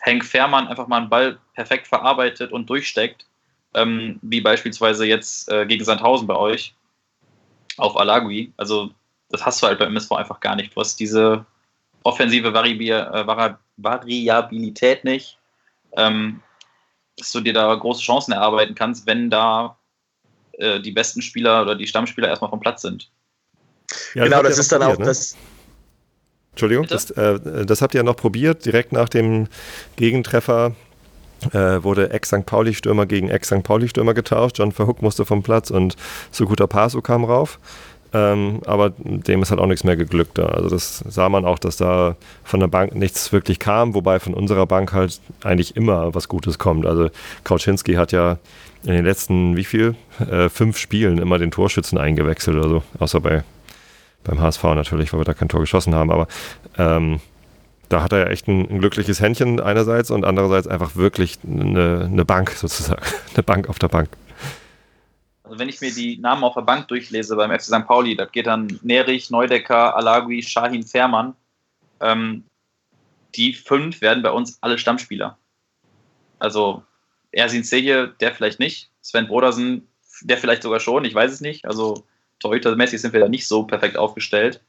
Henk Fährmann einfach mal einen Ball perfekt verarbeitet und durchsteckt ähm, wie beispielsweise jetzt äh, gegen Sandhausen bei euch auf Alagui. Also das hast du halt beim MSV einfach gar nicht. Du hast diese offensive Vari äh, Variabilität nicht, ähm, dass du dir da große Chancen erarbeiten kannst, wenn da äh, die besten Spieler oder die Stammspieler erstmal vom Platz sind. Ja, genau, das ist dann auch ne? das. Entschuldigung, das, äh, das, habt ihr ja noch probiert, direkt nach dem Gegentreffer äh, wurde Ex-St. Pauli-Stürmer gegen Ex-St. Pauli-Stürmer getauscht. John Verhook musste vom Platz und Sukuta Pasu kam rauf. Ähm, aber dem ist halt auch nichts mehr geglückt. Also das sah man auch, dass da von der Bank nichts wirklich kam, wobei von unserer Bank halt eigentlich immer was Gutes kommt. Also Kauczynski hat ja in den letzten, wie viel? Äh, fünf Spielen immer den Torschützen eingewechselt oder so. Außer bei, beim HSV natürlich, weil wir da kein Tor geschossen haben. Aber ähm, da hat er ja echt ein, ein, glückliches Händchen einerseits und andererseits einfach wirklich eine, eine Bank sozusagen. Eine Bank auf der Bank. Also wenn ich mir die Namen auf der Bank durchlese beim FC St. Pauli, das geht dann Nerich, Neudecker, Alagui, Shahin, Fährmann. Ähm, die fünf werden bei uns alle Stammspieler. Also Ersin Seje, der vielleicht nicht. Sven Brodersen, der vielleicht sogar schon, ich weiß es nicht. Also Torhüter-mäßig sind wir da nicht so perfekt aufgestellt.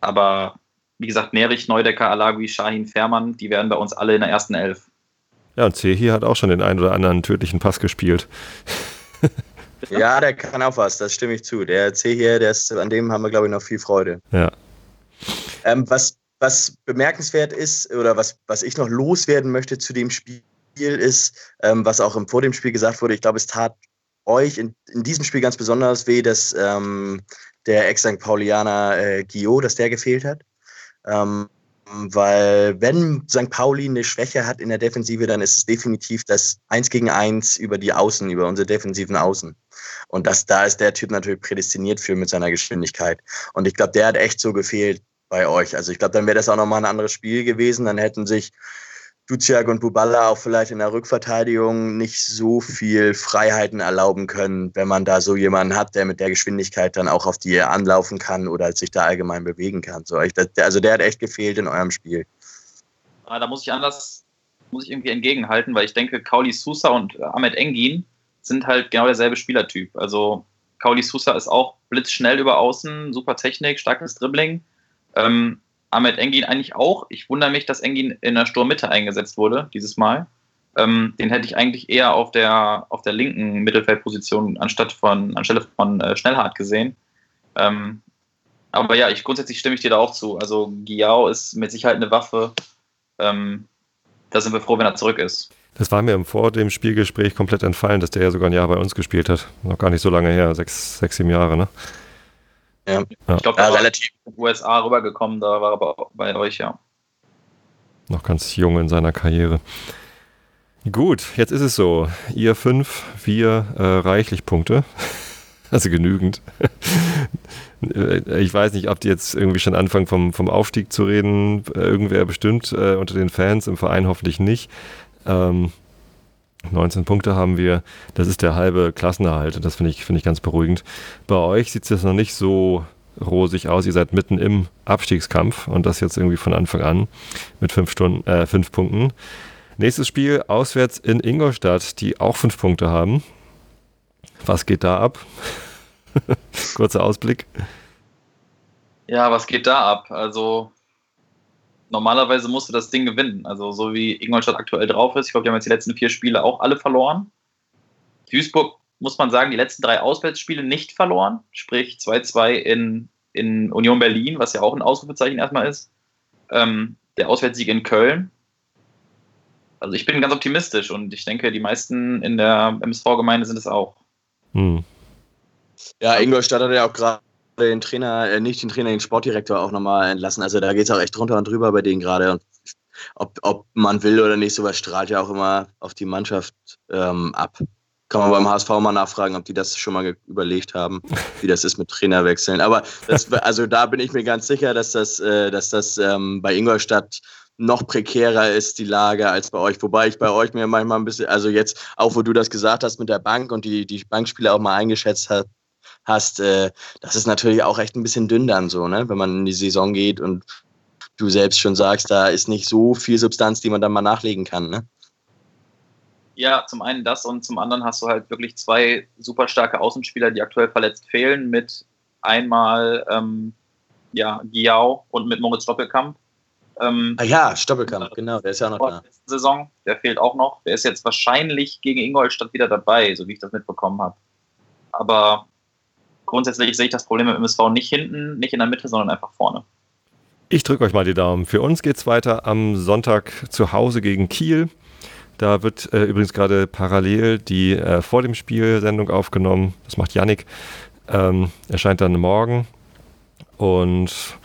Aber wie gesagt, Nerich, Neudecker, Alagui, Shahin, Fährmann, die werden bei uns alle in der ersten Elf. Ja, und Cehi hat auch schon den einen oder anderen tödlichen Pass gespielt. ja, der kann auch was, das stimme ich zu. Der C hier, der ist, an dem haben wir, glaube ich, noch viel Freude. Ja. Ähm, was, was bemerkenswert ist, oder was, was ich noch loswerden möchte zu dem Spiel, ist, ähm, was auch im, vor dem Spiel gesagt wurde, ich glaube, es tat euch in, in diesem Spiel ganz besonders weh, dass ähm, der Ex-St. Paulianer äh, Gio, dass der gefehlt hat. Ähm, weil wenn St. Pauli eine Schwäche hat in der Defensive, dann ist es definitiv das Eins gegen Eins über die Außen, über unsere defensiven Außen. Und das, da ist der Typ natürlich prädestiniert für mit seiner Geschwindigkeit. Und ich glaube, der hat echt so gefehlt bei euch. Also ich glaube, dann wäre das auch nochmal ein anderes Spiel gewesen. Dann hätten sich Duziak und Buballa auch vielleicht in der Rückverteidigung nicht so viel Freiheiten erlauben können, wenn man da so jemanden hat, der mit der Geschwindigkeit dann auch auf die anlaufen kann oder sich da allgemein bewegen kann. So, ich, also der hat echt gefehlt in eurem Spiel. Ah, da muss ich anders, muss ich irgendwie entgegenhalten, weil ich denke, Kauli Sousa und Ahmed Engin sind halt genau derselbe Spielertyp. Also Kauli Sousa ist auch blitzschnell über außen, super Technik, starkes Dribbling. Ähm, Ahmed Engin eigentlich auch. Ich wundere mich, dass Engin in der Sturmmitte eingesetzt wurde dieses Mal. Ähm, den hätte ich eigentlich eher auf der, auf der linken Mittelfeldposition anstatt von, anstelle von äh, Schnellhardt gesehen. Ähm, aber ja, ich, grundsätzlich stimme ich dir da auch zu. Also Giao ist mit Sicherheit eine Waffe. Ähm, da sind wir froh, wenn er zurück ist. Das war mir vor dem Spielgespräch komplett entfallen, dass der ja sogar ein Jahr bei uns gespielt hat. Noch gar nicht so lange her, sechs, sechs sieben Jahre, ne? Ja. Ich glaube, ja, relativ in den USA rübergekommen, da war er aber bei euch, ja. Noch ganz jung in seiner Karriere. Gut, jetzt ist es so. Ihr fünf, wir äh, reichlich Punkte. Also genügend. ich weiß nicht, ob die jetzt irgendwie schon anfangen vom, vom Aufstieg zu reden. Irgendwer bestimmt äh, unter den Fans, im Verein hoffentlich nicht. Ähm, 19 Punkte haben wir. Das ist der halbe Klassenerhalt. Das finde ich, find ich ganz beruhigend. Bei euch sieht es jetzt noch nicht so rosig aus. Ihr seid mitten im Abstiegskampf und das jetzt irgendwie von Anfang an mit fünf, Stunden, äh, fünf Punkten. Nächstes Spiel auswärts in Ingolstadt, die auch fünf Punkte haben. Was geht da ab? Kurzer Ausblick. Ja, was geht da ab? Also normalerweise musst du das Ding gewinnen. Also so wie Ingolstadt aktuell drauf ist. Ich glaube, die haben jetzt die letzten vier Spiele auch alle verloren. Duisburg, muss man sagen, die letzten drei Auswärtsspiele nicht verloren. Sprich 2-2 in, in Union Berlin, was ja auch ein Ausrufezeichen erstmal ist. Ähm, der Auswärtssieg in Köln. Also ich bin ganz optimistisch und ich denke, die meisten in der MSV-Gemeinde sind es auch. Hm. Ja, Ingolstadt hat ja auch gerade den Trainer, äh, nicht den Trainer, den Sportdirektor auch nochmal entlassen. Also da geht es auch echt drunter und drüber bei denen gerade. Ob, ob man will oder nicht, sowas strahlt ja auch immer auf die Mannschaft ähm, ab. Kann man beim HSV mal nachfragen, ob die das schon mal überlegt haben, wie das ist mit Trainerwechseln. Aber das, also da bin ich mir ganz sicher, dass das, äh, dass das ähm, bei Ingolstadt noch prekärer ist, die Lage, als bei euch. Wobei ich bei euch mir manchmal ein bisschen, also jetzt, auch wo du das gesagt hast mit der Bank und die, die Bankspieler auch mal eingeschätzt hat, hast, äh, das ist natürlich auch echt ein bisschen dünn dann so, ne? wenn man in die Saison geht und du selbst schon sagst, da ist nicht so viel Substanz, die man dann mal nachlegen kann. Ne? Ja, zum einen das und zum anderen hast du halt wirklich zwei super starke Außenspieler, die aktuell verletzt fehlen, mit einmal ähm, ja, Giao und mit Moritz Doppelkamp. Ähm, ah ja, Stoppelkamp, genau, der ist ja auch noch da. Saison, der fehlt auch noch. Der ist jetzt wahrscheinlich gegen Ingolstadt wieder dabei, so wie ich das mitbekommen habe. Aber grundsätzlich sehe ich das Problem im MSV nicht hinten, nicht in der Mitte, sondern einfach vorne. Ich drücke euch mal die Daumen. Für uns geht es weiter am Sonntag zu Hause gegen Kiel. Da wird äh, übrigens gerade parallel die äh, vor dem Spiel Sendung aufgenommen. Das macht Yannick. Ähm, erscheint dann morgen. Und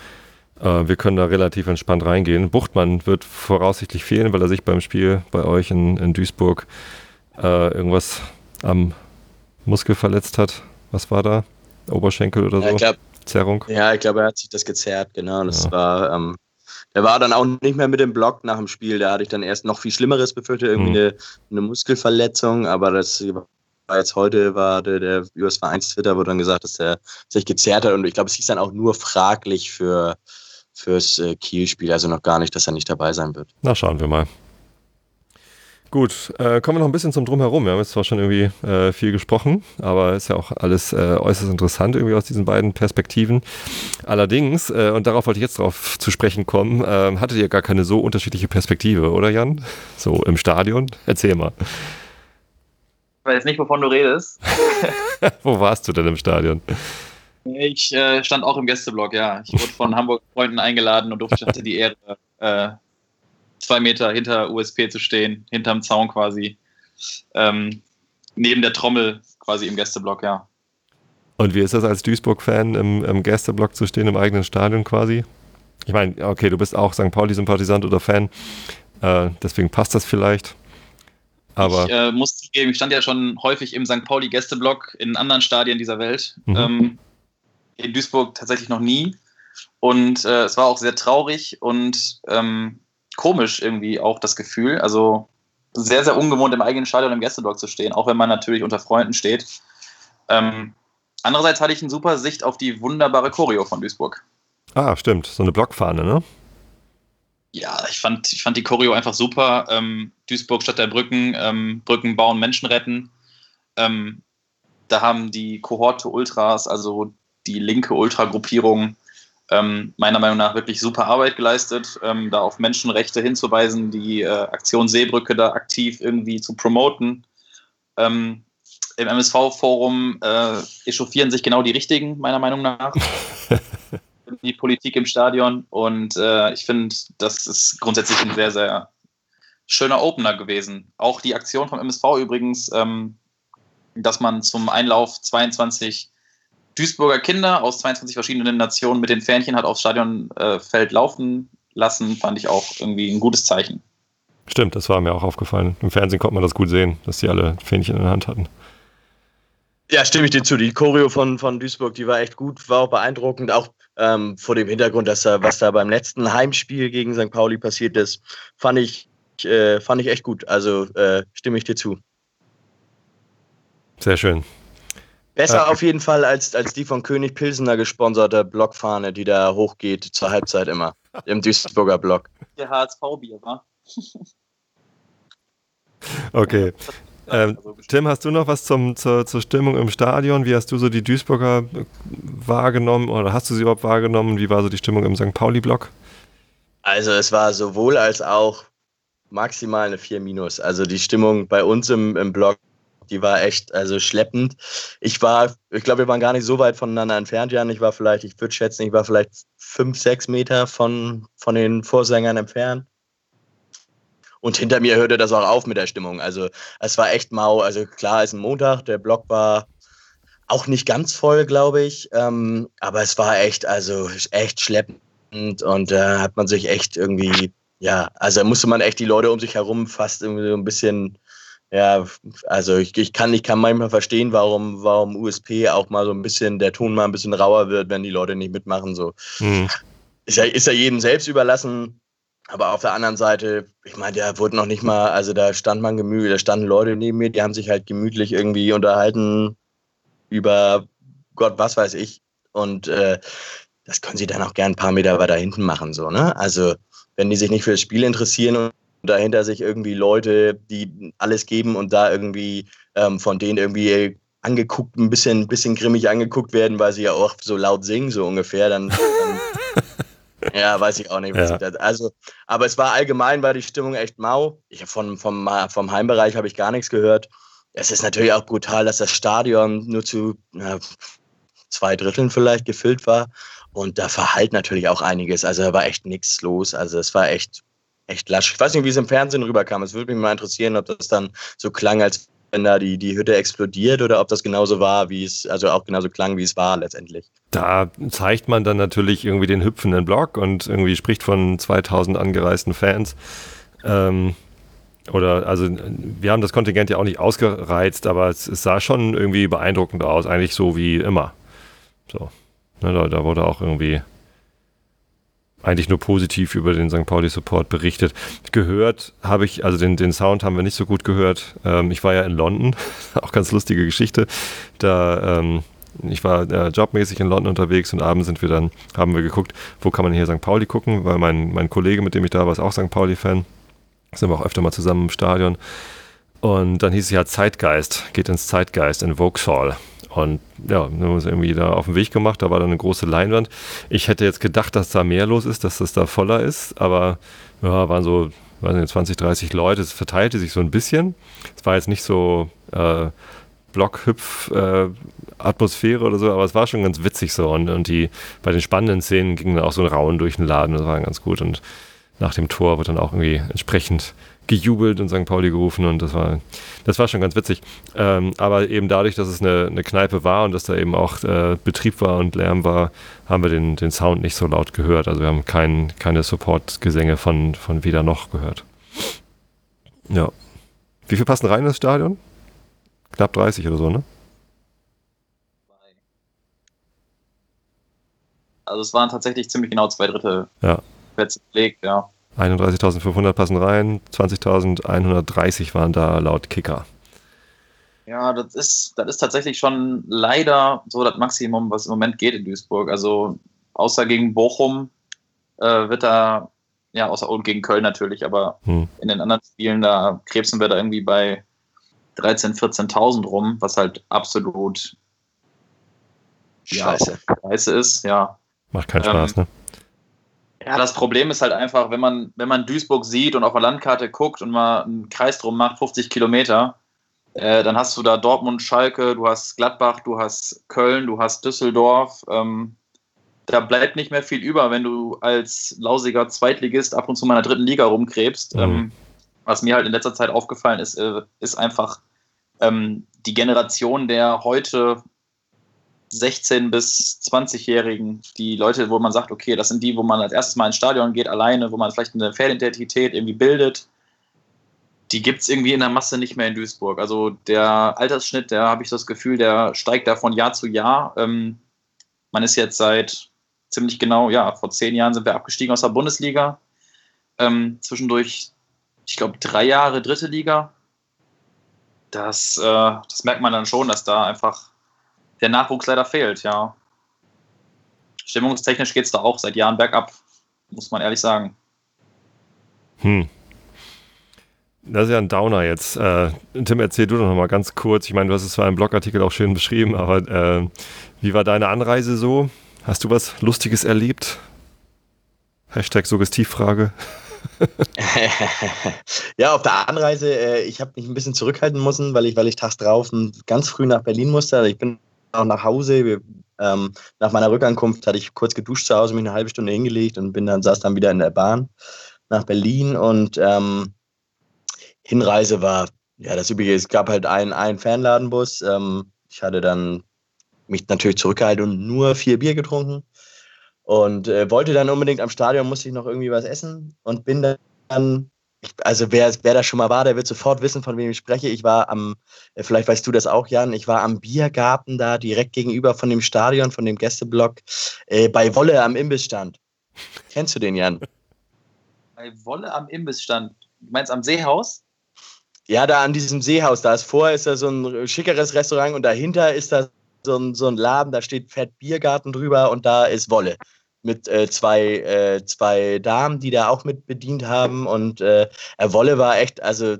äh, wir können da relativ entspannt reingehen. Buchtmann wird voraussichtlich fehlen, weil er sich beim Spiel bei euch in, in Duisburg äh, irgendwas am Muskel verletzt hat. Was war da? Oberschenkel oder so? Ja, glaub, Zerrung? Ja, ich glaube, er hat sich das gezerrt, genau. Das ja. war, ähm, der war dann auch nicht mehr mit dem Block nach dem Spiel. Da hatte ich dann erst noch viel Schlimmeres befürchtet, irgendwie mhm. eine, eine, Muskelverletzung, aber das war jetzt heute, war der, der übers Vereins-Twitter, wurde dann gesagt, dass er sich gezerrt hat und ich glaube, es hieß dann auch nur fraglich für fürs äh, Kiel-Spiel, also noch gar nicht, dass er nicht dabei sein wird. Na, schauen wir mal. Gut, äh, kommen wir noch ein bisschen zum Drumherum. Wir haben jetzt zwar schon irgendwie äh, viel gesprochen, aber ist ja auch alles äh, äußerst interessant irgendwie aus diesen beiden Perspektiven. Allerdings, äh, und darauf wollte ich jetzt drauf zu sprechen kommen, ähm, hattet ihr gar keine so unterschiedliche Perspektive, oder Jan? So im Stadion? Erzähl mal. Ich weiß nicht, wovon du redest. Wo warst du denn im Stadion? Ich äh, stand auch im Gästeblock, ja. Ich wurde von Hamburg Freunden eingeladen und durfte hatte die Ehre, äh, zwei Meter hinter USP zu stehen, hinterm Zaun quasi. Ähm, neben der Trommel quasi im Gästeblock, ja. Und wie ist das als Duisburg-Fan im, im Gästeblock zu stehen, im eigenen Stadion quasi? Ich meine, okay, du bist auch St. Pauli-Sympathisant oder Fan, äh, deswegen passt das vielleicht. Aber ich äh, muss zugeben, ich stand ja schon häufig im St. Pauli-Gästeblock in anderen Stadien dieser Welt. Mhm. Ähm, in Duisburg tatsächlich noch nie. Und äh, es war auch sehr traurig und ähm, komisch irgendwie auch das Gefühl. Also sehr, sehr ungewohnt im eigenen Stadion im Gästeblock zu stehen, auch wenn man natürlich unter Freunden steht. Ähm, andererseits hatte ich eine super Sicht auf die wunderbare Choreo von Duisburg. Ah, stimmt. So eine Blockfahne, ne? Ja, ich fand, ich fand die Choreo einfach super. Ähm, Duisburg statt der Brücken, ähm, Brücken bauen, Menschen retten. Ähm, da haben die Kohorte Ultras, also die linke Ultragruppierung, ähm, meiner Meinung nach wirklich super Arbeit geleistet, ähm, da auf Menschenrechte hinzuweisen, die äh, Aktion Seebrücke da aktiv irgendwie zu promoten. Ähm, Im MSV-Forum äh, echauffieren sich genau die Richtigen, meiner Meinung nach. die Politik im Stadion und äh, ich finde, das ist grundsätzlich ein sehr, sehr schöner Opener gewesen. Auch die Aktion vom MSV übrigens, ähm, dass man zum Einlauf 22 Duisburger Kinder aus 22 verschiedenen Nationen mit den Fähnchen hat aufs Stadionfeld äh, laufen lassen, fand ich auch irgendwie ein gutes Zeichen. Stimmt, das war mir auch aufgefallen. Im Fernsehen konnte man das gut sehen, dass die alle Fähnchen in der Hand hatten. Ja, stimme ich dir zu. Die Choreo von, von Duisburg, die war echt gut, war auch beeindruckend, auch ähm, vor dem Hintergrund, dass da, was da beim letzten Heimspiel gegen St. Pauli passiert ist, fand ich, äh, fand ich echt gut. Also äh, stimme ich dir zu. Sehr schön. Besser äh, auf jeden Fall als, als die von König Pilsener gesponserte Blockfahne, die da hochgeht zur Halbzeit immer. Im Duisburger Block. Der HSV-Bier, wa? okay. Ähm, Tim, hast du noch was zum, zur, zur Stimmung im Stadion? Wie hast du so die Duisburger wahrgenommen oder hast du sie überhaupt wahrgenommen? Wie war so die Stimmung im St. Pauli-Block? Also es war sowohl als auch maximal eine 4 minus. Also die Stimmung bei uns im, im Block die war echt also schleppend. Ich war, ich glaube, wir waren gar nicht so weit voneinander entfernt, Jan. Ich war vielleicht, ich würde schätzen, ich war vielleicht fünf, sechs Meter von, von den Vorsängern entfernt. Und hinter mir hörte das auch auf mit der Stimmung. Also es war echt mau. Also klar, ist ein Montag, der Block war auch nicht ganz voll, glaube ich. Ähm, aber es war echt, also echt schleppend und da äh, hat man sich echt irgendwie, ja, also musste man echt die Leute um sich herum fast irgendwie so ein bisschen ja, also ich, ich, kann, ich kann manchmal verstehen, warum, warum USP auch mal so ein bisschen, der Ton mal ein bisschen rauer wird, wenn die Leute nicht mitmachen. So. Mhm. Ist, ja, ist ja jedem selbst überlassen. Aber auf der anderen Seite, ich meine, der wurde noch nicht mal, also da stand man gemütlich, da standen Leute neben mir, die haben sich halt gemütlich irgendwie unterhalten über Gott, was weiß ich. Und äh, das können sie dann auch gern ein paar Meter weiter hinten machen, so, ne? Also, wenn die sich nicht für das Spiel interessieren dahinter sich irgendwie Leute, die alles geben und da irgendwie ähm, von denen irgendwie angeguckt, ein bisschen, bisschen grimmig angeguckt werden, weil sie ja auch so laut singen, so ungefähr, dann, dann ja, weiß ich auch nicht, was ja. ich da, also, aber es war allgemein, war die Stimmung echt mau. Ich von, vom, vom Heimbereich habe ich gar nichts gehört. Es ist natürlich auch brutal, dass das Stadion nur zu na, zwei Dritteln vielleicht gefüllt war. Und da verhallt natürlich auch einiges. Also da war echt nichts los. Also es war echt echt lasch. Ich weiß nicht, wie es im Fernsehen rüberkam. Es würde mich mal interessieren, ob das dann so klang, als wenn da die, die Hütte explodiert oder ob das genauso war, wie es, also auch genauso klang, wie es war letztendlich. Da zeigt man dann natürlich irgendwie den hüpfenden Block und irgendwie spricht von 2000 angereisten Fans. Ähm, oder, also, wir haben das Kontingent ja auch nicht ausgereizt, aber es, es sah schon irgendwie beeindruckend aus, eigentlich so wie immer. So. Ne, da, da wurde auch irgendwie eigentlich nur positiv über den St. Pauli Support berichtet. Gehört habe ich, also den, den Sound haben wir nicht so gut gehört. Ähm, ich war ja in London, auch ganz lustige Geschichte. Da, ähm, ich war äh, jobmäßig in London unterwegs und abends sind wir dann, haben wir geguckt, wo kann man hier St. Pauli gucken, weil mein, mein Kollege, mit dem ich da war, ist auch St. Pauli-Fan. Sind wir auch öfter mal zusammen im Stadion. Und dann hieß es ja Zeitgeist, geht ins Zeitgeist in Vauxhall. Und ja, wir haben uns irgendwie da auf den Weg gemacht, da war dann eine große Leinwand. Ich hätte jetzt gedacht, dass da mehr los ist, dass das da voller ist, aber ja, waren so weiß nicht, 20, 30 Leute, es verteilte sich so ein bisschen. Es war jetzt nicht so äh, Blockhüpf-Atmosphäre äh, oder so, aber es war schon ganz witzig so. Und, und die bei den spannenden Szenen ging dann auch so ein Rauen durch den Laden, das war ganz gut. Und nach dem Tor wird dann auch irgendwie entsprechend gejubelt und St. Pauli gerufen und das war, das war schon ganz witzig. Ähm, aber eben dadurch, dass es eine, eine Kneipe war und dass da eben auch äh, Betrieb war und Lärm war, haben wir den, den Sound nicht so laut gehört. Also wir haben kein, keine Support-Gesänge von, von Weder noch gehört. Ja. Wie viel passen rein in das Stadion? Knapp 30 oder so, ne? Also es waren tatsächlich ziemlich genau zwei Drittel ja. Plätze belegt, ja. 31.500 passen rein, 20.130 waren da laut Kicker. Ja, das ist, das ist tatsächlich schon leider so das Maximum, was im Moment geht in Duisburg. Also außer gegen Bochum äh, wird da, ja, außer und gegen Köln natürlich, aber hm. in den anderen Spielen, da krebsen wir da irgendwie bei 13.000, 14.000 rum, was halt absolut scheiße, ja, scheiße ist, ja. Macht keinen Spaß, ähm, ne? Ja, das Problem ist halt einfach, wenn man, wenn man Duisburg sieht und auf der Landkarte guckt und mal einen Kreis drum macht, 50 Kilometer, äh, dann hast du da Dortmund, Schalke, du hast Gladbach, du hast Köln, du hast Düsseldorf. Ähm, da bleibt nicht mehr viel über, wenn du als lausiger Zweitligist ab und zu mal in der dritten Liga rumkrebst. Mhm. Ähm, was mir halt in letzter Zeit aufgefallen ist, äh, ist einfach ähm, die Generation der heute 16- bis 20-Jährigen, die Leute, wo man sagt, okay, das sind die, wo man als erstes mal ins Stadion geht, alleine, wo man vielleicht eine Fernidentität irgendwie bildet die gibt es irgendwie in der Masse nicht mehr in Duisburg. Also der Altersschnitt, der habe ich das Gefühl, der steigt da von Jahr zu Jahr. Ähm, man ist jetzt seit ziemlich genau, ja, vor zehn Jahren sind wir abgestiegen aus der Bundesliga. Ähm, zwischendurch, ich glaube, drei Jahre dritte Liga. Das, äh, das merkt man dann schon, dass da einfach der Nachwuchs leider fehlt, ja. Stimmungstechnisch geht es da auch seit Jahren bergab, muss man ehrlich sagen. Hm. Das ist ja ein Downer jetzt. Äh, Tim, erzähl du doch noch mal ganz kurz. Ich meine, du hast es zwar im Blogartikel auch schön beschrieben, aber äh, wie war deine Anreise so? Hast du was Lustiges erlebt? Hashtag Suggestivfrage. ja, auf der Anreise, äh, ich habe mich ein bisschen zurückhalten müssen, weil ich, weil ich tags drauf ganz früh nach Berlin musste. Also ich bin auch nach Hause. Wir, ähm, nach meiner Rückankunft hatte ich kurz geduscht zu Hause, mich eine halbe Stunde hingelegt und bin dann, saß dann wieder in der Bahn nach Berlin und ähm, Hinreise war, ja, das Übliche, es gab halt einen, einen Fanladenbus. Ähm, ich hatte dann mich natürlich zurückgehalten und nur vier Bier getrunken und äh, wollte dann unbedingt am Stadion, musste ich noch irgendwie was essen und bin dann, also wer, wer da schon mal war, der wird sofort wissen, von wem ich spreche. Ich war am, äh, vielleicht weißt du das auch, Jan, ich war am Biergarten da direkt gegenüber von dem Stadion, von dem Gästeblock, äh, bei Wolle am Imbissstand. Kennst du den, Jan? Bei Wolle am Imbissstand. Du meinst am Seehaus? Ja, da an diesem Seehaus, da ist vorher ist da so ein schickeres Restaurant und dahinter ist da so ein, so ein Laden, da steht Fett Biergarten drüber und da ist Wolle mit äh, zwei, äh, zwei Damen, die da auch mit bedient haben und äh, Wolle war echt, also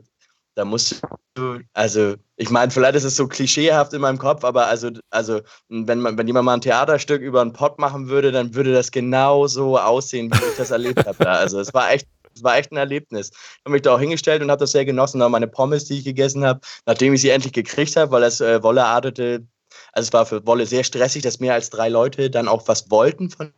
da musst du, also ich meine, vielleicht ist es so klischeehaft in meinem Kopf, aber also, also wenn man, wenn jemand mal ein Theaterstück über einen Pott machen würde, dann würde das genau so aussehen, wie ich das erlebt habe. Da. Also es war echt es war echt ein Erlebnis. Ich habe mich da auch hingestellt und habe das sehr genossen. Auch meine Pommes, die ich gegessen habe, nachdem ich sie endlich gekriegt habe, weil das äh, Wolle artete. Also es war für Wolle sehr stressig, dass mehr als drei Leute dann auch was wollten von.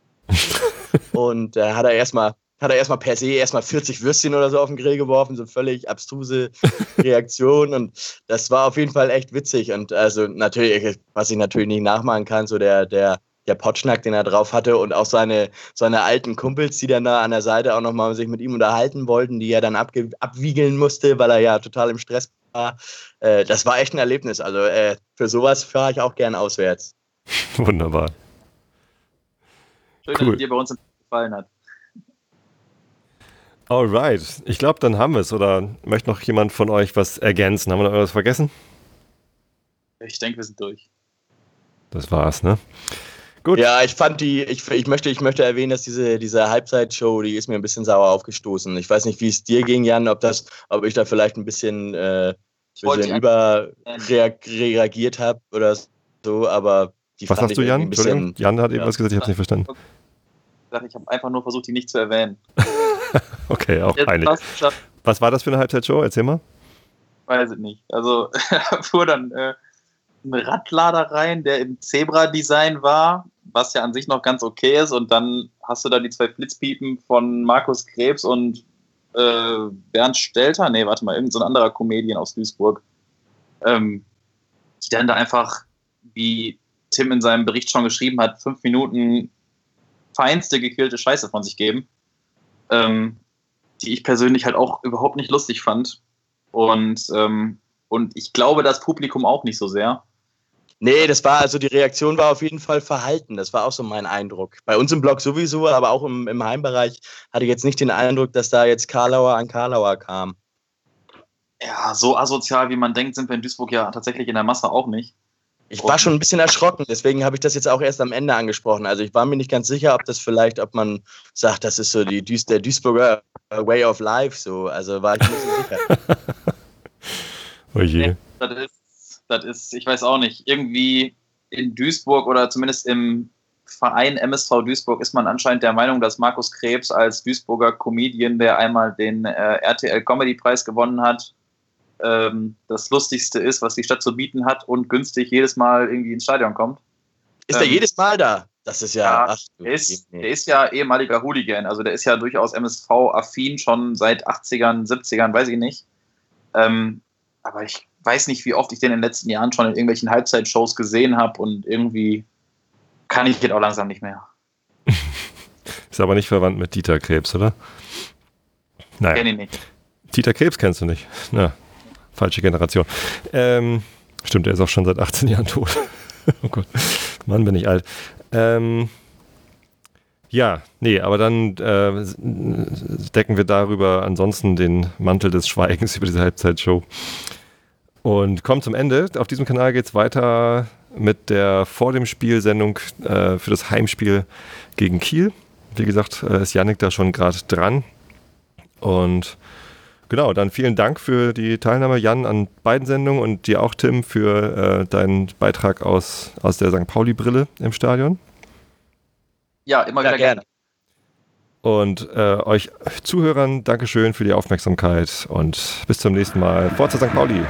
Und äh, hat er erstmal hat er erstmal per se erstmal 40 Würstchen oder so auf den Grill geworfen, so völlig abstruse Reaktion. und das war auf jeden Fall echt witzig. Und also natürlich, was ich natürlich nicht nachmachen kann, so der, der der Potschnack, den er drauf hatte und auch seine, seine alten Kumpels, die dann da an der Seite auch nochmal sich mit ihm unterhalten wollten, die er dann abwiegeln musste, weil er ja total im Stress war. Äh, das war echt ein Erlebnis. Also äh, für sowas fahre ich auch gern auswärts. Wunderbar. Schön, cool. dass es dir bei uns gefallen hat. Alright, ich glaube, dann haben wir es. Oder möchte noch jemand von euch was ergänzen? Haben wir noch irgendwas vergessen? Ich denke, wir sind durch. Das war's, ne? Gut. Ja, ich fand die, ich, ich, möchte, ich möchte erwähnen, dass diese, diese Halbzeitshow, die ist mir ein bisschen sauer aufgestoßen. Ich weiß nicht, wie es dir ging, Jan, ob das, ob ich da vielleicht ein bisschen, äh, bisschen überreagiert habe oder so, aber die Was fand hast du, Jan? Ein bisschen, Jan hat eben ja. was gesagt, ich habe es nicht verstanden. Ich habe einfach nur versucht, die nicht zu erwähnen. okay, auch peinlich. Was war das für eine Halbzeitshow? Erzähl mal. Weiß ich nicht. Also, fuhr dann. Äh, einen Radlader rein, der im Zebra-Design war, was ja an sich noch ganz okay ist. Und dann hast du da die zwei Flitzpiepen von Markus Krebs und äh, Bernd Stelter, nee, warte mal, irgendein so anderer Comedian aus Duisburg, ähm, die dann da einfach, wie Tim in seinem Bericht schon geschrieben hat, fünf Minuten feinste gekillte Scheiße von sich geben, ähm, die ich persönlich halt auch überhaupt nicht lustig fand. Und, ähm, und ich glaube, das Publikum auch nicht so sehr. Nee, das war also die Reaktion war auf jeden Fall verhalten. Das war auch so mein Eindruck. Bei uns im Blog sowieso, aber auch im, im Heimbereich hatte ich jetzt nicht den Eindruck, dass da jetzt Karlauer an Karlauer kam. Ja, so asozial wie man denkt, sind wir in Duisburg ja tatsächlich in der Masse auch nicht. Ich war schon ein bisschen erschrocken, deswegen habe ich das jetzt auch erst am Ende angesprochen. Also ich war mir nicht ganz sicher, ob das vielleicht, ob man sagt, das ist so die Duis der Duisburger Way of Life, so. Also war ich nicht so sicher. oh je. Nee, das ist, das ist, ich weiß auch nicht, irgendwie in Duisburg oder zumindest im Verein MSV Duisburg ist man anscheinend der Meinung, dass Markus Krebs als Duisburger Comedian, der einmal den äh, RTL Comedy Preis gewonnen hat, ähm, das Lustigste ist, was die Stadt zu bieten hat und günstig jedes Mal irgendwie ins Stadion kommt. Ist ähm, er jedes Mal da? Das ist ja. ja ach, der, ist, der ist ja ehemaliger Hooligan, also der ist ja durchaus MSV-affin schon seit 80ern, 70ern, weiß ich nicht. Ähm, aber ich weiß nicht, wie oft ich den in den letzten Jahren schon in irgendwelchen Halbzeitshows gesehen habe und irgendwie kann ich jetzt auch langsam nicht mehr. ist aber nicht verwandt mit Dieter Krebs, oder? Nein. Kenn ich nicht. Dieter Krebs kennst du nicht. Na, falsche Generation. Ähm, stimmt, er ist auch schon seit 18 Jahren tot. oh Gott, Mann, bin ich alt. Ähm, ja, nee, aber dann äh, decken wir darüber ansonsten den Mantel des Schweigens über diese Halbzeitshow. Und kommen zum Ende. Auf diesem Kanal geht es weiter mit der vor dem Spiel Sendung äh, für das Heimspiel gegen Kiel. Wie gesagt, äh, ist Yannick da schon gerade dran. Und Genau, dann vielen Dank für die Teilnahme, Jan, an beiden Sendungen und dir auch, Tim, für äh, deinen Beitrag aus, aus der St. Pauli-Brille im Stadion. Ja, immer wieder ja, gerne. Und äh, euch Zuhörern, Dankeschön für die Aufmerksamkeit und bis zum nächsten Mal. Forza St. Pauli!